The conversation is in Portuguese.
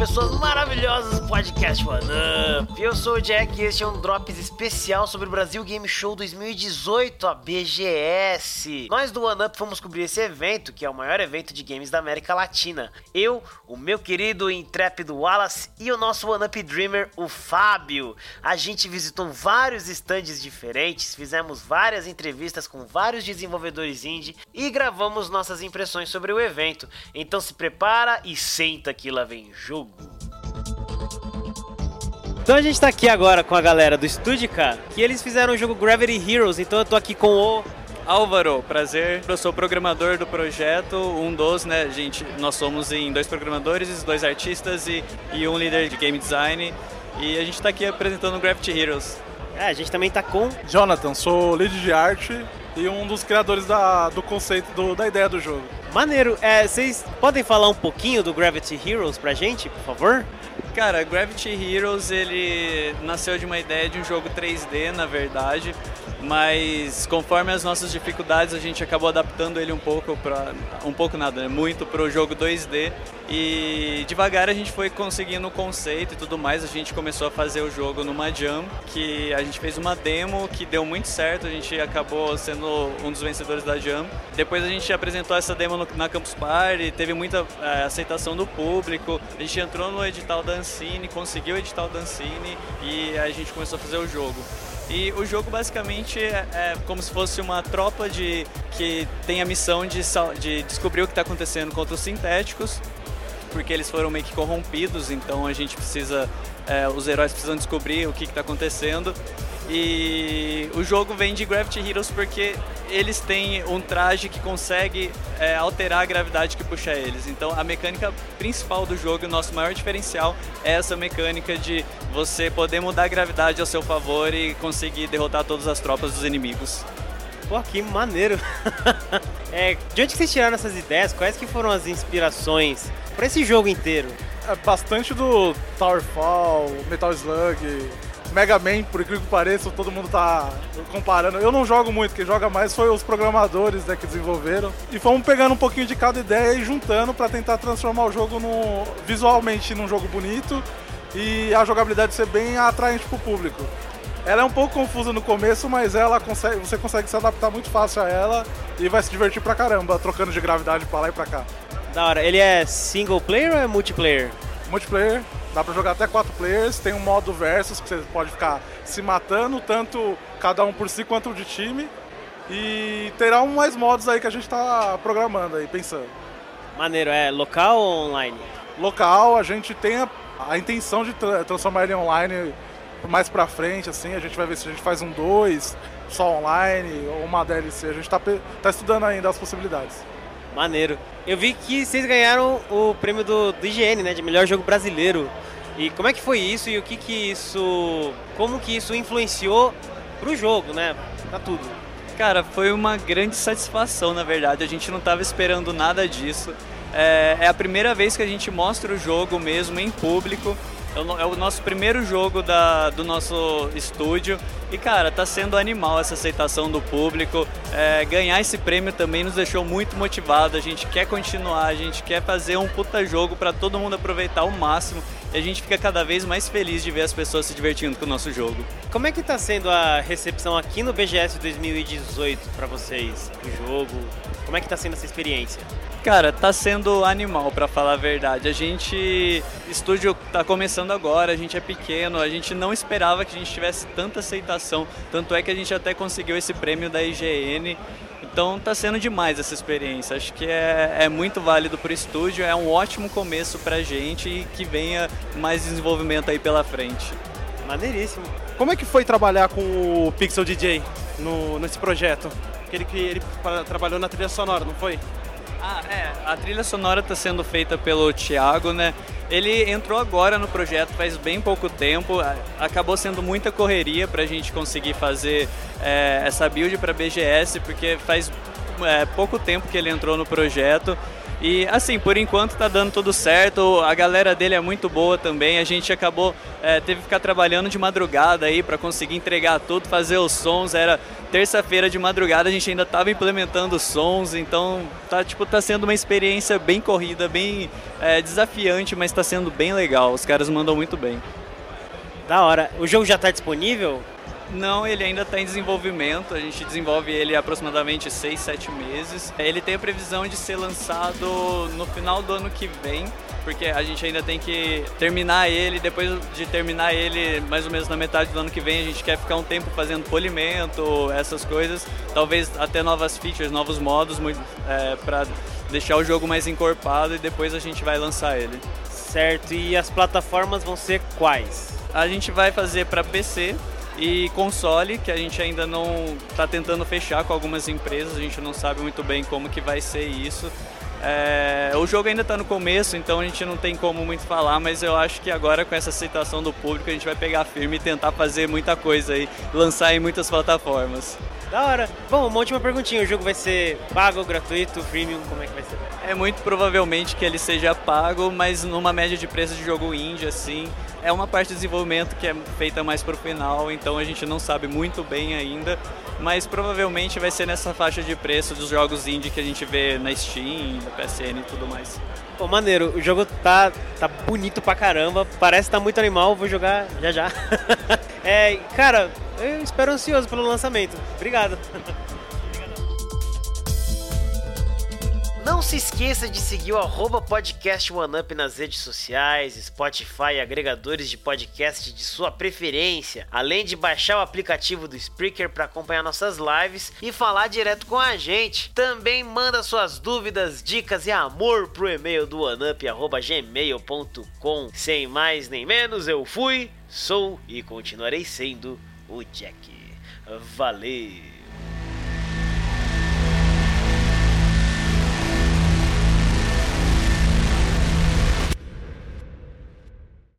pessoas maravilhosas do podcast One Up. Eu sou o Jack e este é um Drops especial sobre o Brasil Game Show 2018, a BGS. Nós do One Up fomos cobrir esse evento, que é o maior evento de games da América Latina. Eu, o meu querido intrépido Wallace e o nosso One Up Dreamer, o Fábio. A gente visitou vários stands diferentes, fizemos várias entrevistas com vários desenvolvedores indie e gravamos nossas impressões sobre o evento. Então se prepara e senta que lá vem jogo. Então a gente tá aqui agora com a galera do Studica, que eles fizeram o jogo Gravity Heroes, então eu tô aqui com o Álvaro, prazer. Eu sou programador do projeto, um dos, né, gente, nós somos em dois programadores, dois artistas e, e um líder de game design. E a gente está aqui apresentando o Gravity Heroes. É, a gente também tá com Jonathan, sou lead de arte e um dos criadores da, do conceito, do, da ideia do jogo. Maneiro, é, vocês podem falar um pouquinho do Gravity Heroes pra gente, por favor? Cara, Gravity Heroes ele nasceu de uma ideia de um jogo 3D, na verdade, mas conforme as nossas dificuldades a gente acabou adaptando ele um pouco para um pouco nada, né? muito para o jogo 2D e devagar a gente foi conseguindo o conceito e tudo mais. A gente começou a fazer o jogo numa jam, que a gente fez uma demo que deu muito certo. A gente acabou sendo um dos vencedores da jam. Depois a gente apresentou essa demo no, na Campus Party, teve muita é, aceitação do público. A gente entrou no edital da Conseguiu o edital da Ancine e a gente começou a fazer o jogo. E o jogo basicamente é, é como se fosse uma tropa de que tem a missão de, de descobrir o que está acontecendo contra os sintéticos, porque eles foram meio que corrompidos, então a gente precisa, é, os heróis precisam descobrir o que está acontecendo. E o jogo vem de Gravity Heroes porque eles têm um traje que consegue é, alterar a gravidade que puxa eles. Então a mecânica principal do jogo, o nosso maior diferencial, é essa mecânica de você poder mudar a gravidade ao seu favor e conseguir derrotar todas as tropas dos inimigos. Pô, que maneiro! é, de onde que vocês tiraram essas ideias? Quais que foram as inspirações para esse jogo inteiro? É bastante do Towerfall, Metal Slug, Mega Man, por incrível que pareça, todo mundo tá comparando. Eu não jogo muito, quem joga mais foi os programadores né, que desenvolveram. E fomos pegando um pouquinho de cada ideia e juntando para tentar transformar o jogo no, visualmente num jogo bonito e a jogabilidade ser bem atraente pro público. Ela é um pouco confusa no começo, mas ela consegue, você consegue se adaptar muito fácil a ela e vai se divertir pra caramba, trocando de gravidade pra lá e pra cá. Da hora. Ele é single player ou é multiplayer? Multiplayer. Dá pra jogar até quatro players, tem um modo versus que você pode ficar se matando, tanto cada um por si quanto de time. E terá um mais modos aí que a gente tá programando aí, pensando. Maneiro, é local ou online? Local, a gente tem a, a intenção de tra transformar ele online mais pra frente, assim, a gente vai ver se a gente faz um 2, só online, ou uma DLC, a gente tá, tá estudando ainda as possibilidades. Maneiro. Eu vi que vocês ganharam o prêmio do, do IGN, né, de melhor jogo brasileiro. E como é que foi isso e o que que isso, como que isso influenciou pro jogo, né, pra tudo? Cara, foi uma grande satisfação, na verdade. A gente não estava esperando nada disso. É, é, a primeira vez que a gente mostra o jogo mesmo em público. É o nosso primeiro jogo da, do nosso estúdio e cara, tá sendo animal essa aceitação do público. É, ganhar esse prêmio também nos deixou muito motivado. A gente quer continuar, a gente quer fazer um puta jogo para todo mundo aproveitar ao máximo e a gente fica cada vez mais feliz de ver as pessoas se divertindo com o nosso jogo. Como é que tá sendo a recepção aqui no BGS 2018 para vocês, o jogo? Como é que tá sendo essa experiência? Cara, tá sendo animal para falar a verdade. A gente estúdio tá começando agora, a gente é pequeno, a gente não esperava que a gente tivesse tanta aceitação, tanto é que a gente até conseguiu esse prêmio da IGN. Então tá sendo demais essa experiência. Acho que é, é muito válido para o estúdio, é um ótimo começo pra gente e que venha mais desenvolvimento aí pela frente. Maneiríssimo. Como é que foi trabalhar com o Pixel DJ no, nesse projeto? Ele, ele trabalhou na trilha sonora, não foi? Ah, é. A trilha sonora está sendo feita pelo Thiago, né? Ele entrou agora no projeto faz bem pouco tempo, acabou sendo muita correria para a gente conseguir fazer é, essa build para BGS, porque faz é, pouco tempo que ele entrou no projeto E assim, por enquanto tá dando tudo certo, a galera dele é muito boa também, a gente acabou, é, teve que ficar trabalhando de madrugada aí para conseguir entregar tudo, fazer os sons, era terça-feira de madrugada, a gente ainda tava implementando os sons, então tá, tipo, tá sendo uma experiência bem corrida, bem é, desafiante, mas tá sendo bem legal, os caras mandam muito bem. Da hora. O jogo já tá disponível? Não, ele ainda está em desenvolvimento. A gente desenvolve ele há aproximadamente 6, 7 meses. Ele tem a previsão de ser lançado no final do ano que vem, porque a gente ainda tem que terminar ele. Depois de terminar ele, mais ou menos na metade do ano que vem, a gente quer ficar um tempo fazendo polimento, essas coisas. Talvez até novas features, novos modos é, para deixar o jogo mais encorpado e depois a gente vai lançar ele. Certo, e as plataformas vão ser quais? A gente vai fazer para PC, e console, que a gente ainda não está tentando fechar com algumas empresas, a gente não sabe muito bem como que vai ser isso. É, o jogo ainda está no começo, então a gente não tem como muito falar, mas eu acho que agora com essa aceitação do público a gente vai pegar firme e tentar fazer muita coisa aí, lançar em muitas plataformas. Da hora. Bom, uma última perguntinha, o jogo vai ser pago, gratuito, premium, como é que vai ser? É muito provavelmente que ele seja pago, mas numa média de preço de jogo indie, assim. É uma parte de desenvolvimento que é feita mais pro final, então a gente não sabe muito bem ainda, mas provavelmente vai ser nessa faixa de preço dos jogos indie que a gente vê na Steam, na PSN e tudo mais. Pô, maneiro, o jogo tá, tá bonito pra caramba, parece que tá muito animal, vou jogar já já. é, cara, eu espero ansioso pelo lançamento. Obrigado. Não se esqueça de seguir o podcast OneUp nas redes sociais, Spotify e agregadores de podcast de sua preferência, além de baixar o aplicativo do Spreaker para acompanhar nossas lives e falar direto com a gente. Também manda suas dúvidas, dicas e amor pro e-mail do oneup@gmail.com. Sem mais nem menos, eu fui, sou e continuarei sendo o Jack. Valeu!